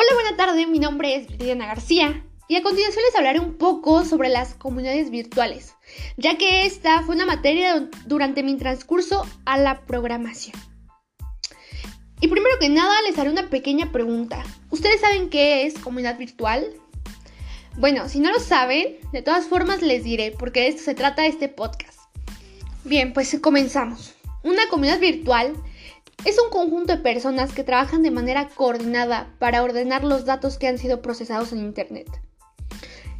Hola, buena tarde, mi nombre es Viridiana García y a continuación les hablaré un poco sobre las comunidades virtuales, ya que esta fue una materia durante mi transcurso a la programación. Y primero que nada les haré una pequeña pregunta. ¿Ustedes saben qué es comunidad virtual? Bueno, si no lo saben, de todas formas les diré, porque de esto se trata este podcast. Bien, pues comenzamos. Una comunidad virtual es un conjunto de personas que trabajan de manera coordinada para ordenar los datos que han sido procesados en Internet.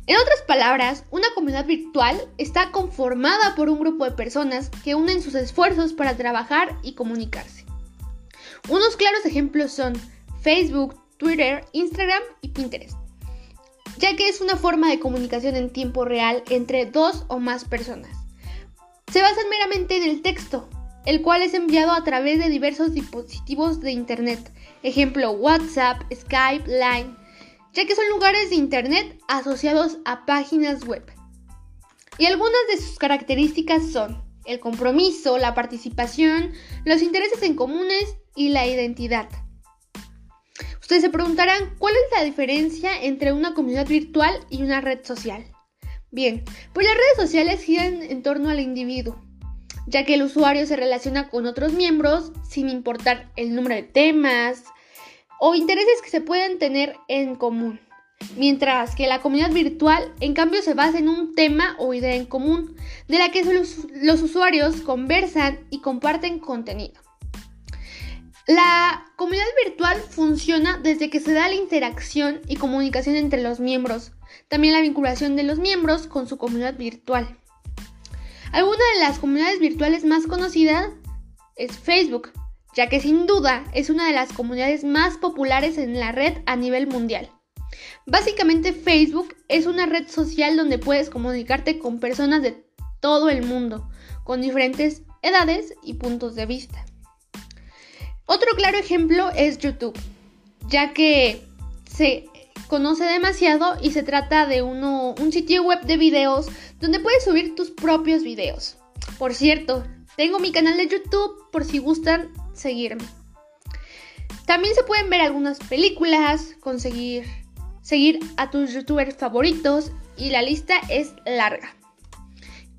En otras palabras, una comunidad virtual está conformada por un grupo de personas que unen sus esfuerzos para trabajar y comunicarse. Unos claros ejemplos son Facebook, Twitter, Instagram y Pinterest, ya que es una forma de comunicación en tiempo real entre dos o más personas. Se basan meramente en el texto, el cual es enviado a través de diversos dispositivos de Internet, ejemplo WhatsApp, Skype, Line, ya que son lugares de Internet asociados a páginas web. Y algunas de sus características son el compromiso, la participación, los intereses en comunes y la identidad. Ustedes se preguntarán cuál es la diferencia entre una comunidad virtual y una red social. Bien, pues las redes sociales giran en torno al individuo, ya que el usuario se relaciona con otros miembros sin importar el número de temas o intereses que se pueden tener en común. Mientras que la comunidad virtual, en cambio, se basa en un tema o idea en común, de la que los, usuarios conversan y comparten contenido. La comunidad virtual funciona desde que se da la interacción y comunicación entre los miembros, también la vinculación de los miembros con su comunidad virtual. Alguna de las comunidades virtuales más conocidas es Facebook, ya que sin duda es una de las comunidades más populares en la red a nivel mundial. Básicamente Facebook es una red social donde puedes comunicarte con personas de todo el mundo, con diferentes edades y puntos de vista. Otro claro ejemplo es YouTube, ya que se conoce demasiado y se trata de uno, un sitio web de videos donde puedes subir tus propios videos. Por cierto, tengo mi canal de YouTube por si gustan seguirme. También se pueden ver algunas películas, conseguir seguir a tus youtubers favoritos y la lista es larga.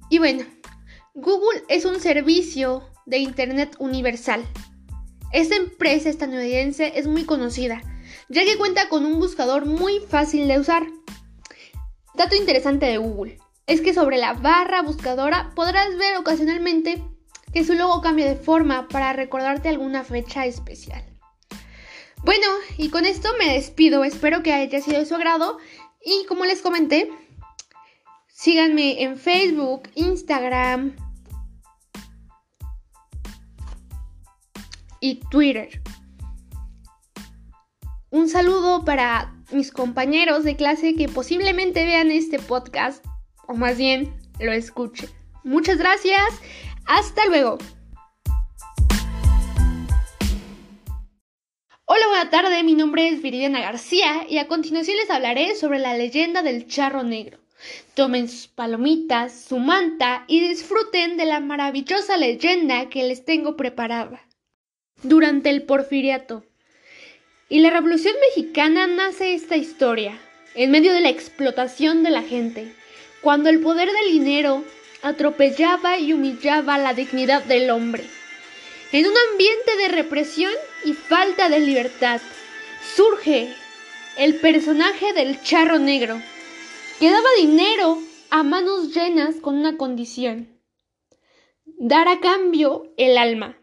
Y bueno, Google es un servicio de Internet universal. Esta empresa estadounidense es muy conocida ya que cuenta con un buscador muy fácil de usar. Dato interesante de Google es que sobre la barra buscadora podrás ver ocasionalmente que su logo cambia de forma para recordarte alguna fecha especial. Bueno, y con esto me despido, espero que haya sido de su agrado y como les comenté, síganme en Facebook, Instagram y Twitter. Un saludo para mis compañeros de clase que posiblemente vean este podcast, o más bien lo escuchen. Muchas gracias, hasta luego. Hola, buena tarde, mi nombre es Viridiana García y a continuación les hablaré sobre la leyenda del charro negro. Tomen sus palomitas, su manta y disfruten de la maravillosa leyenda que les tengo preparada. Durante el porfiriato, y la Revolución Mexicana nace esta historia, en medio de la explotación de la gente, cuando el poder del dinero atropellaba y humillaba la dignidad del hombre. En un ambiente de represión y falta de libertad, surge el personaje del charro negro, que daba dinero a manos llenas con una condición, dar a cambio el alma.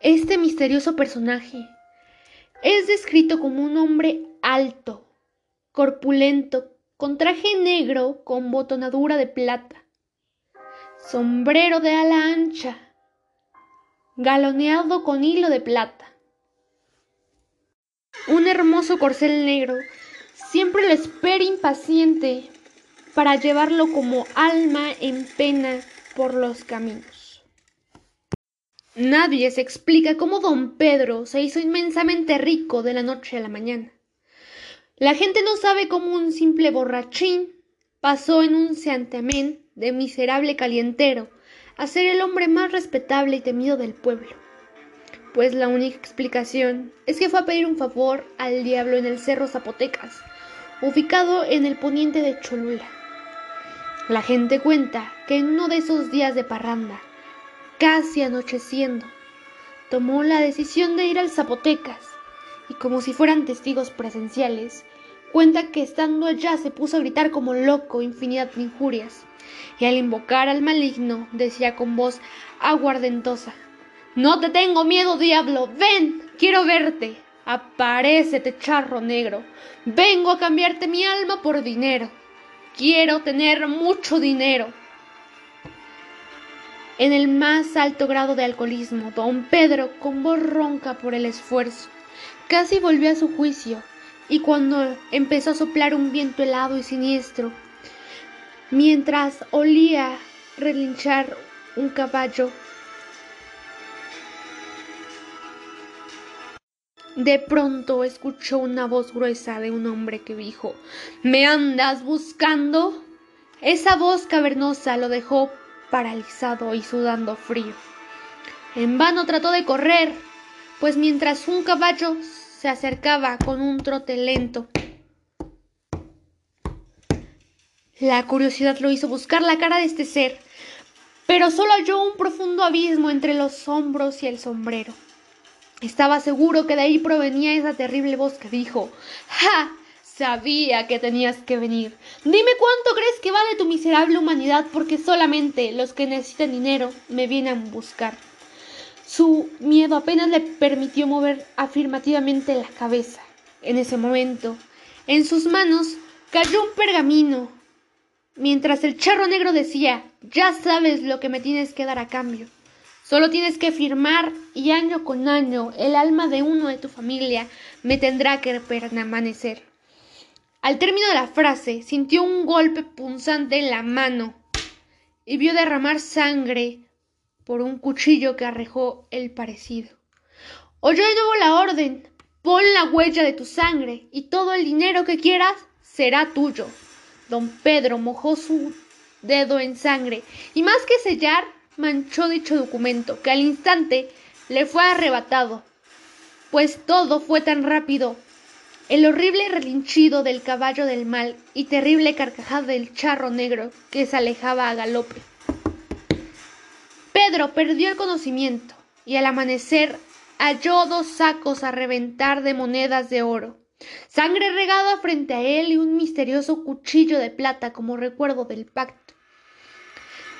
Este misterioso personaje es descrito como un hombre alto, corpulento, con traje negro con botonadura de plata, sombrero de ala ancha, galoneado con hilo de plata. Un hermoso corcel negro siempre lo espera impaciente para llevarlo como alma en pena por los caminos. Nadie se explica cómo don Pedro se hizo inmensamente rico de la noche a la mañana. La gente no sabe cómo un simple borrachín pasó en un santiamén de miserable calientero a ser el hombre más respetable y temido del pueblo. pues la única explicación es que fue a pedir un favor al diablo en el Cerro Zapotecas, ubicado en el poniente de Cholula. La gente cuenta que en uno de esos días de parranda, casi anocheciendo, tomó la decisión de ir al Zapotecas y como si fueran testigos presenciales, cuenta que estando allá se puso a gritar como loco infinidad de injurias y al invocar al maligno decía con voz aguardentosa No te tengo miedo, diablo, ven, quiero verte. Aparécete, charro negro. Vengo a cambiarte mi alma por dinero. Quiero tener mucho dinero. En el más alto grado de alcoholismo, don Pedro, con voz ronca por el esfuerzo, casi volvió a su juicio, y cuando empezó a soplar un viento helado y siniestro, mientras olía relinchar un caballo, De pronto escuchó una voz gruesa de un hombre que dijo ¿Me andas buscando? Esa voz cavernosa lo dejó paralizado y sudando frío. En vano trató de correr, pues mientras un caballo se acercaba con un trote lento, la curiosidad lo hizo buscar la cara de este ser, pero solo halló un profundo abismo entre los hombros y el sombrero. Estaba seguro que de ahí provenía esa terrible voz que dijo ¡Ja! Sabía que tenías que venir. Dime cuánto crees que vale tu miserable humanidad porque solamente los que necesitan dinero me vienen a buscar. Su miedo apenas le permitió mover afirmativamente la cabeza. En ese momento, en sus manos cayó un pergamino, mientras el charro negro decía, ya sabes lo que me tienes que dar a cambio. Solo tienes que firmar y año con año el alma de uno de tu familia me tendrá que permanecer. Al término de la frase, sintió un golpe punzante en la mano y vio derramar sangre por un cuchillo que arrejó el parecido. Oyó de nuevo la orden, pon la huella de tu sangre y todo el dinero que quieras será tuyo. Don Pedro mojó su dedo en sangre y más que sellar, manchó dicho documento, que al instante le fue arrebatado, pues todo fue tan rápido el horrible relinchido del caballo del mal y terrible carcajada del charro negro que se alejaba a galope. Pedro perdió el conocimiento y al amanecer halló dos sacos a reventar de monedas de oro, sangre regada frente a él y un misterioso cuchillo de plata como recuerdo del pacto.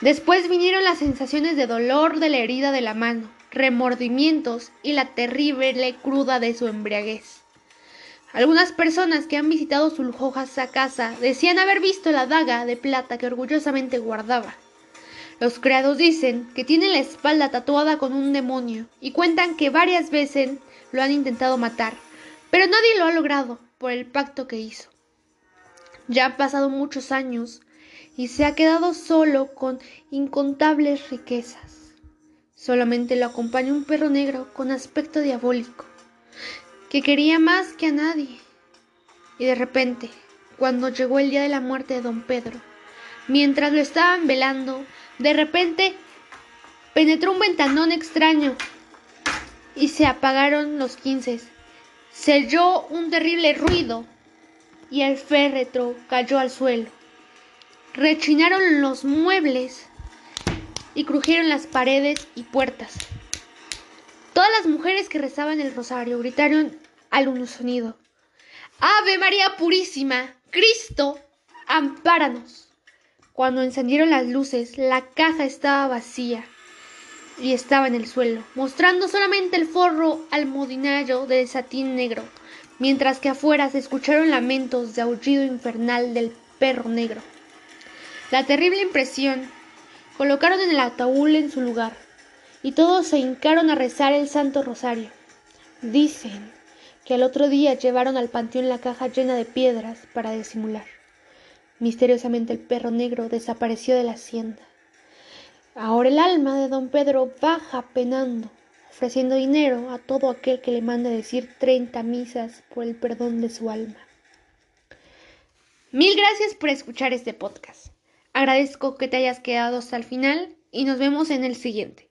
Después vinieron las sensaciones de dolor de la herida de la mano, remordimientos y la terrible cruda de su embriaguez. Algunas personas que han visitado su lujosa casa decían haber visto la daga de plata que orgullosamente guardaba. Los criados dicen que tiene la espalda tatuada con un demonio y cuentan que varias veces lo han intentado matar, pero nadie lo ha logrado por el pacto que hizo. Ya han pasado muchos años y se ha quedado solo con incontables riquezas. Solamente lo acompaña un perro negro con aspecto diabólico que quería más que a nadie. Y de repente, cuando llegó el día de la muerte de don Pedro, mientras lo estaban velando, de repente penetró un ventanón extraño y se apagaron los quinces. Se oyó un terrible ruido y el féretro cayó al suelo. Rechinaron los muebles y crujieron las paredes y puertas. Todas las mujeres que rezaban el rosario gritaron al unisonido. Ave María Purísima, Cristo, ampáranos. Cuando encendieron las luces, la caja estaba vacía y estaba en el suelo, mostrando solamente el forro almodinayo de satín negro, mientras que afuera se escucharon lamentos de aullido infernal del perro negro. La terrible impresión colocaron en el ataúd en su lugar y todos se hincaron a rezar el Santo Rosario. Dicen que al otro día llevaron al panteón la caja llena de piedras para disimular. Misteriosamente el perro negro desapareció de la hacienda. Ahora el alma de don Pedro baja penando, ofreciendo dinero a todo aquel que le manda decir treinta misas por el perdón de su alma. Mil gracias por escuchar este podcast. Agradezco que te hayas quedado hasta el final y nos vemos en el siguiente.